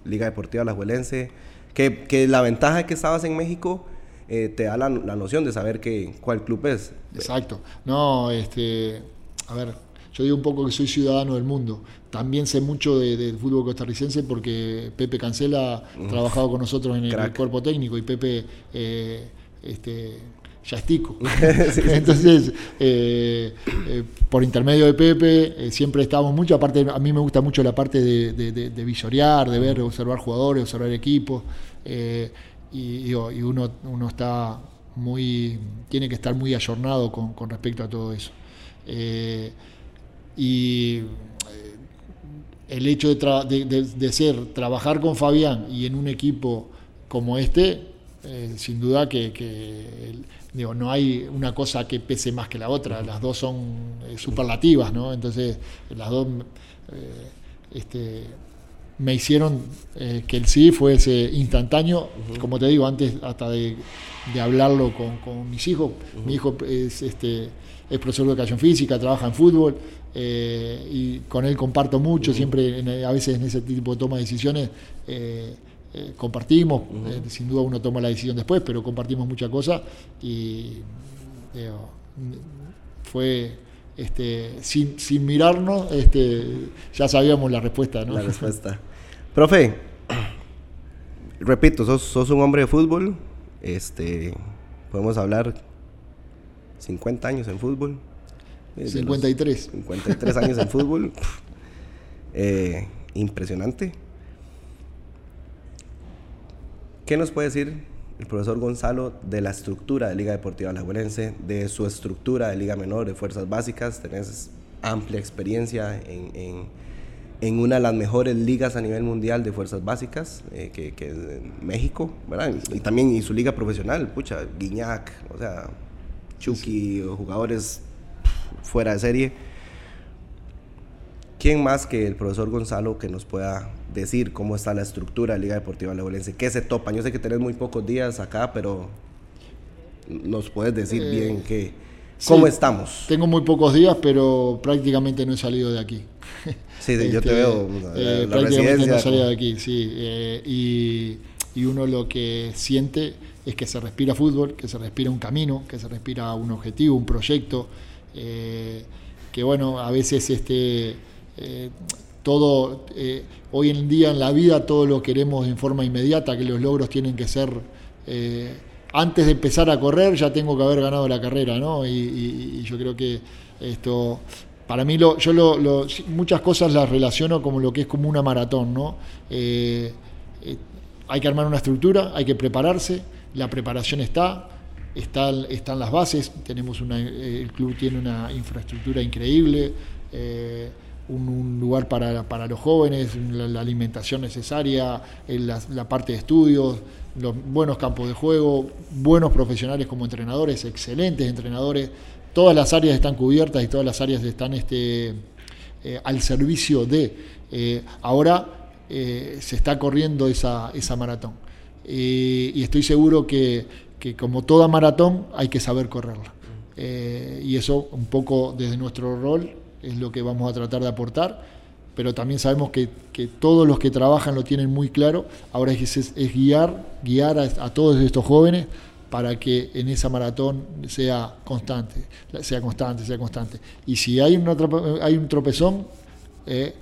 [SPEAKER 1] Liga Deportiva Alajuelense, que, que la ventaja de que estabas en México eh, te da la, noción de saber que, cuál club es.
[SPEAKER 2] Exacto. No, este, a ver, yo digo un poco que soy ciudadano del mundo. También sé mucho del fútbol costarricense porque Pepe Cancela ha trabajado con nosotros en el, cuerpo técnico y Pepe eh, este, ya estico. Entonces, eh, eh, por intermedio de Pepe, siempre estábamos mucho, aparte a mí me gusta mucho la parte de, de, visorear, de ver, observar jugadores, observar equipos, y, uno, uno está muy, tiene que estar muy ayornado con, con respecto a todo eso. y el hecho de, ser, trabajar con Fabián y en un equipo como este, eh, sin duda que, digo, no hay una cosa que pese más que la otra, las dos son eh, superlativas, ¿no? Entonces, las dos eh, este, me hicieron que el sí fuese instantáneo, como te digo, antes hasta de, hablarlo con, mis hijos. Mi hijo es, este, es profesor de educación física, trabaja en fútbol, eh, y con él comparto mucho, siempre a veces en ese tipo de toma de decisiones eh, eh, compartimos, sin duda uno toma la decisión después, pero compartimos muchas cosas y fue este, sin, sin mirarnos, este, ya sabíamos la respuesta.
[SPEAKER 1] La respuesta. Profe, repito, sos, sos un hombre de fútbol, este, podemos hablar 50 años en fútbol.
[SPEAKER 2] 53.
[SPEAKER 1] 53 años en fútbol. Eh, impresionante. ¿Qué nos puede decir el profesor Gonzalo de la estructura de Liga Deportiva Alajuelense, de su estructura de Liga Menor, de Fuerzas Básicas? Tenés amplia experiencia en, en, una de las mejores ligas a nivel mundial de Fuerzas Básicas, eh, que, que, es México, ¿verdad? Y también y su liga profesional, pucha, Guiñac, o sea, Chucky, jugadores fuera de serie. ¿Quién más que el profesor Gonzalo que nos pueda decir cómo está la estructura de Liga Deportiva Leolense? ¿Qué se topa? Yo sé que tenés muy pocos días acá, pero nos puedes decir eh, bien que, cómo estamos.
[SPEAKER 2] Tengo muy pocos días, pero prácticamente no he salido de aquí.
[SPEAKER 1] Sí, yo te este, veo.
[SPEAKER 2] Eh, prácticamente no he salido de aquí, sí. Eh, y, y uno lo que siente es que se respira fútbol, que se respira un camino, que se respira un objetivo, un proyecto. Eh, que bueno, a veces este, eh, todo, eh, hoy en día en la vida todo lo queremos en forma inmediata, que los logros tienen que ser, antes de empezar a correr ya tengo que haber ganado la carrera, ¿no? Y, yo creo que esto, para mí lo, yo lo, muchas cosas las relaciono como lo que es como una maratón, ¿no? hay que armar una estructura, hay que prepararse, la preparación está, están las bases, tenemos una, eh, el club tiene una infraestructura increíble, eh, un, lugar para, para, los jóvenes, la, alimentación necesaria, la, parte de estudios, los buenos campos de juego, buenos profesionales como entrenadores, excelentes entrenadores, todas las áreas están cubiertas y todas las áreas están este, eh, al servicio de. ahora se está corriendo esa, esa maratón. y estoy seguro que que como toda maratón hay que saber correrla. Eh, y eso un poco desde nuestro rol es lo que vamos a tratar de aportar, pero también sabemos que, todos los que trabajan lo tienen muy claro, ahora es, es guiar, guiar a, todos estos jóvenes para que en esa maratón sea constante, sea constante, sea constante. Y si hay, hay un tropezón, eh,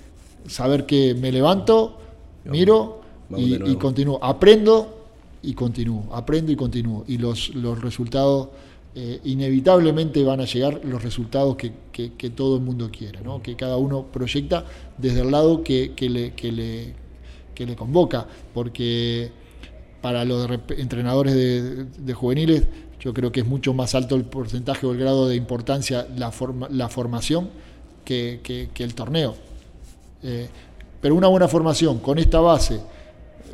[SPEAKER 2] saber que me levanto, miro y, y continúo. Aprendo y continúo, aprendo y continúo. Y los, los resultados, eh, inevitablemente van a llegar los resultados que, todo el mundo quiere, ¿no? que cada uno proyecta desde el lado que, le, convoca, porque para los entrenadores de, juveniles yo creo que es mucho más alto el porcentaje o el grado de importancia la, la formación que, el torneo. Eh, pero una buena formación con esta base,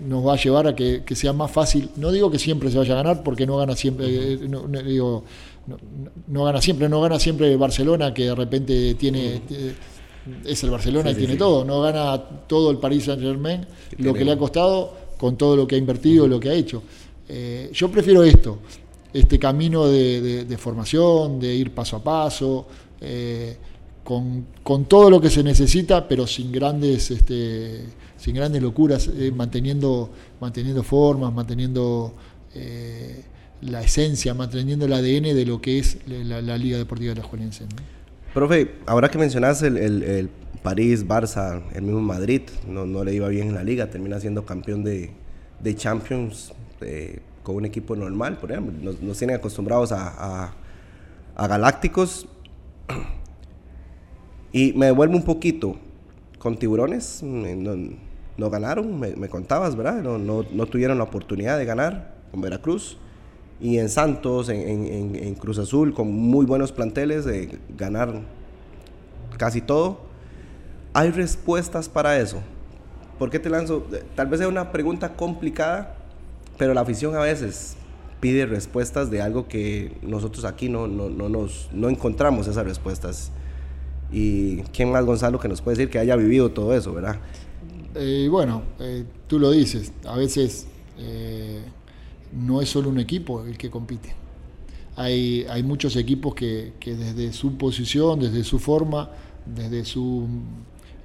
[SPEAKER 2] nos va a llevar a que, sea más fácil. No digo que siempre se vaya a ganar, porque no gana siempre, eh, no, digo, no, gana siempre, no gana siempre Barcelona, que de repente tiene, eh, es el Barcelona y tiene todo, no gana todo el Paris Saint Germain, lo que le ha costado con todo lo que ha invertido, lo que ha hecho. Eh, yo prefiero esto, este camino de, formación, de ir paso a paso. con, con, todo lo que se necesita, pero sin grandes este, sin grandes locuras, eh, manteniendo, manteniendo formas, manteniendo eh, la esencia, manteniendo el ADN de lo que es la, Liga Deportiva de la Juelense.
[SPEAKER 1] Profe, ahora que mencionas el, París, Barça, el mismo Madrid, no, no, le iba bien en la liga, termina siendo campeón de, Champions, con un equipo normal, por ejemplo. Nos, nos tienen acostumbrados a, a, Galácticos. Y me devuelvo un poquito con tiburones. No, no ganaron, me, me, contabas, ¿verdad? No, no, no, tuvieron la oportunidad de ganar con Veracruz. Y en Santos, en, Cruz Azul, con muy buenos planteles, de ganar casi todo. ¿Hay respuestas para eso? ¿Por qué te lanzo? Tal vez sea una pregunta complicada, pero la afición a veces pide respuestas de algo que nosotros aquí no, no, no, nos, no encontramos esas respuestas. Y quién más, Gonzalo, que nos puede decir que haya vivido todo eso, ¿verdad?
[SPEAKER 2] Eh, bueno, eh, tú lo dices, a veces eh, no es solo un equipo el que compite. Hay, hay muchos equipos que, que, desde su posición, desde su forma, desde su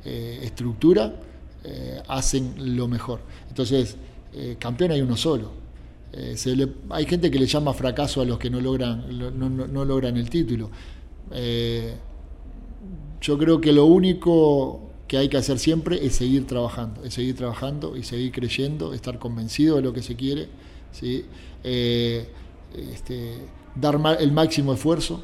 [SPEAKER 2] estructura, hacen lo mejor. Entonces, campeón hay uno solo. Hay gente que le llama fracaso a los que no logran, no, no logran el título. Yo creo que lo único que hay que hacer siempre es seguir trabajando, es seguir trabajando y seguir creyendo, estar convencido de lo que se quiere, eh, este, dar el máximo esfuerzo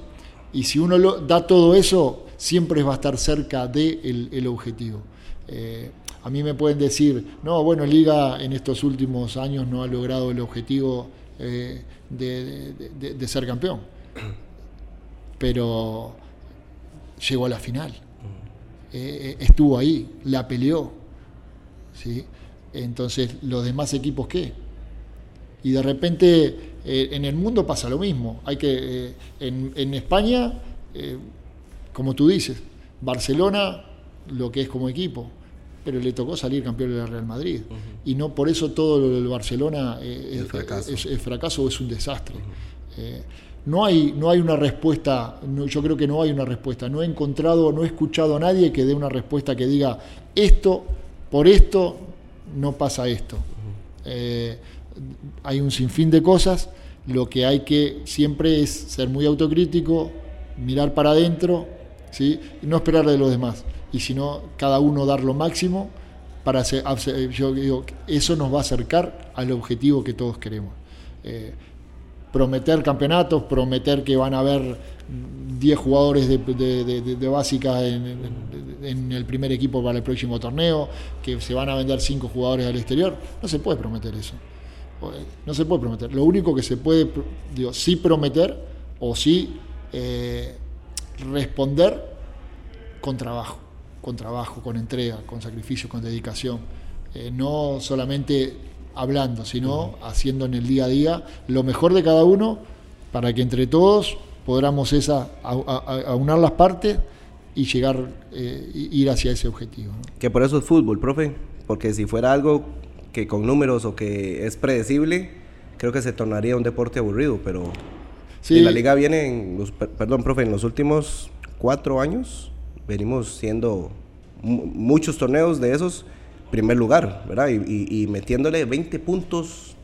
[SPEAKER 2] y si uno da todo eso, siempre va a estar cerca del de el objetivo. Eh, a mí me pueden decir, no, bueno, Liga en estos últimos años no ha logrado el objetivo eh, de ser campeón, pero llegó a la final. Eh, estuvo ahí, la peleó. ¿sí? Entonces, ¿los demás equipos qué? Y de repente eh, en el mundo pasa lo mismo. Hay que, eh, en, en, España, eh, como tú dices, Barcelona lo que es como equipo, pero le tocó salir campeón de la Real Madrid. Uh -huh. Y no por eso todo lo del Barcelona es, fracaso. Es, es, fracaso o es un desastre. Uh -huh no hay, no hay una respuesta, no, yo creo que no hay una respuesta. No he encontrado, no he escuchado a nadie que dé una respuesta que diga esto, por esto, no pasa esto. Eh, hay un sinfín de cosas, lo que hay que siempre es ser muy autocrítico, mirar para adentro, ¿sí? y no esperar de los demás. Y si no, cada uno dar lo máximo para hacer, yo digo, eso nos va a acercar al objetivo que todos queremos. Eh, prometer campeonatos, prometer que van a haber 10 jugadores de, básica en, el primer equipo para el próximo torneo, que se van a vender 5 jugadores al exterior. No se puede prometer eso. No se puede prometer. Lo único que se puede, digo, sí prometer o sí eh, responder con trabajo, con trabajo, con entrega, con sacrificio, con dedicación. Eh, no solamente hablando, sino haciendo en el día a día lo mejor de cada uno para que entre todos podamos esa, aunar las partes y llegar, eh, ir hacia ese objetivo. ¿no?
[SPEAKER 1] Que por eso es fútbol, profe, porque si fuera algo que con números o que es predecible, creo que se tornaría un deporte aburrido, pero sí. en la liga viene, en los, perdón, profe, en los últimos cuatro años venimos siendo muchos torneos de esos primer lugar, ¿verdad? Y, y, y metiéndole 20 puntos,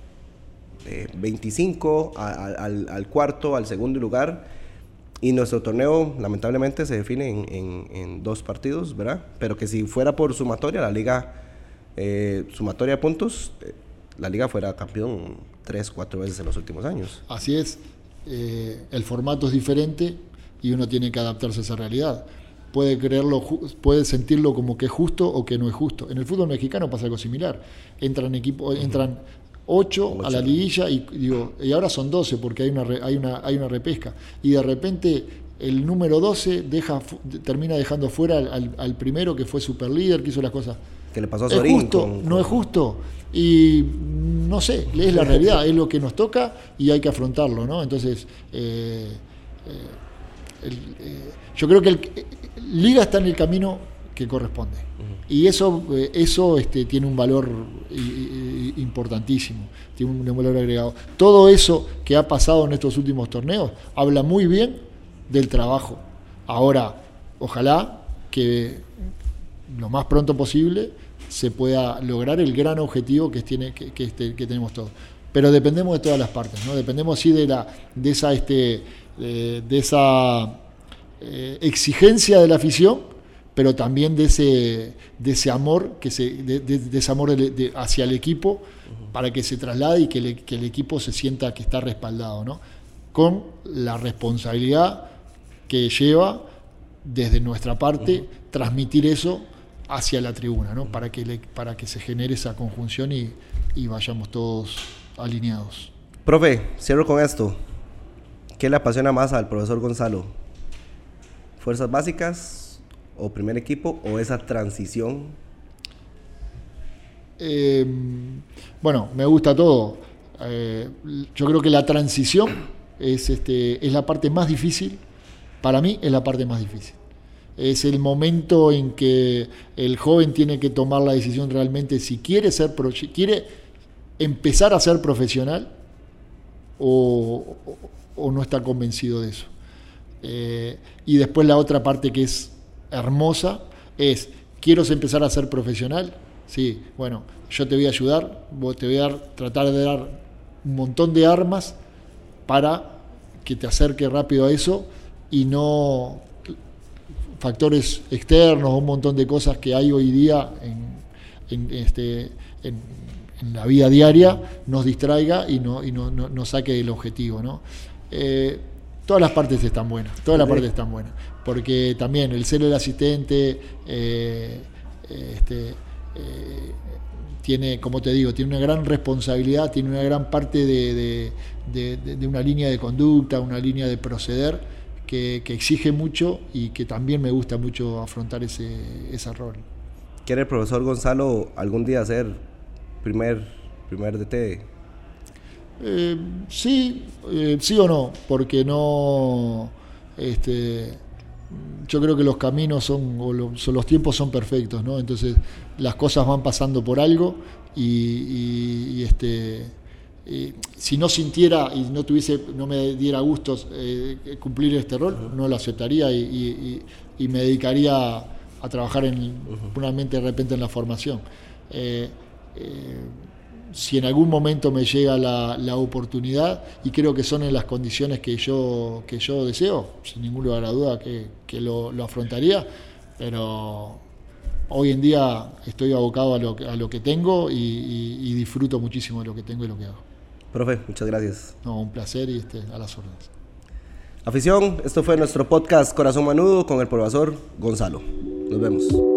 [SPEAKER 1] eh, 25 a, a, al, al, cuarto, al segundo lugar. Y nuestro torneo, lamentablemente, se define en, en, en, dos partidos, ¿verdad? Pero que si fuera por sumatoria, la liga, eh, sumatoria de puntos, eh, la liga fuera campeón tres, cuatro veces en los últimos años.
[SPEAKER 2] Así es. Eh, el formato es diferente y uno tiene que adaptarse a esa realidad puede creerlo, puede sentirlo como que es justo o que no es justo. En el fútbol mexicano pasa algo similar. Entran equipos, entran 8 a la liguilla y digo, y ahora son 12 porque hay una hay una hay una repesca y de repente el número 12 deja termina dejando fuera al, al primero que fue super líder, que hizo las cosas.
[SPEAKER 1] Que le pasó a
[SPEAKER 2] Sorín, ¿Es justo? Con, no es justo. Y no sé, es la realidad, es lo que nos toca y hay que afrontarlo, ¿no? Entonces, eh, eh, el, eh, yo creo que el, Liga está en el camino que corresponde. Uh -huh. Y eso, eh, eso este, tiene un valor importantísimo, tiene un valor agregado. Todo eso que ha pasado en estos últimos torneos habla muy bien del trabajo. Ahora, ojalá que lo más pronto posible se pueda lograr el gran objetivo que, tiene, que, que, este, que tenemos todos. Pero dependemos de todas las partes, ¿no? Dependemos sí de, la, de esa, este, de, de esa eh, exigencia de la afición, pero también de ese, de ese amor, que ese amor hacia el equipo para que se traslade y que, el equipo se sienta que está respaldado, ¿no? con la responsabilidad que lleva desde nuestra parte transmitir eso hacia la tribuna, ¿no? para, que para que se genere esa conjunción y, y vayamos todos alineados.
[SPEAKER 1] Profe, cierro con esto. ¿Qué le apasiona más al profesor Gonzalo? ¿Fuerzas básicas o primer equipo o esa transición?
[SPEAKER 2] Em, bueno, me gusta todo. Eh, yo creo que la transición es, este, es la parte más difícil. Para mí es la parte más difícil. Es el momento en que el joven tiene que tomar la decisión realmente si quiere ser quiere empezar a ser profesional o, no está convencido de eso. Eh, y después la otra parte que es hermosa es, quiero empezar a ser profesional, sí, bueno, yo te voy a ayudar, te voy a tratar de dar un montón de armas para que te acerque rápido a eso y no factores externos, un montón de cosas que hay hoy día en, este, en, la vida diaria, nos distraiga y no, y no, no, saque del objetivo. ¿no? Eh, todas las partes están buenas, todas las partes están buenas porque también el ser el asistente eh, este, eh, tiene, como te digo, tiene una gran responsabilidad, tiene una gran parte de, una línea de conducta, una línea de proceder que, exige mucho y que también me gusta mucho afrontar ese, ese rol.
[SPEAKER 1] ¿Quiere el profesor Gonzalo algún día ser primer, primer DT?
[SPEAKER 2] Eh, sí, sí o no, porque no... Este, yo creo que los caminos son, o los tiempos son perfectos, ¿no? Entonces las cosas van pasando por algo y, este, si no sintiera y no tuviese, no me diera gusto eh, cumplir este rol, no lo aceptaría y, me dedicaría a trabajar en, puramente de repente en la formación. Eh, eh, si en algún momento me llega la, oportunidad, y creo que son en las condiciones que yo, que yo deseo, sin ningún lugar a duda que, lo, afrontaría, pero hoy en día estoy abocado a lo, a lo que tengo y, disfruto muchísimo de lo que tengo y lo que hago.
[SPEAKER 1] Profe, muchas gracias.
[SPEAKER 2] No, un placer y este, a las órdenes.
[SPEAKER 1] Afición, esto fue nuestro podcast Corazón Manudo con el profesor Gonzalo. Nos vemos.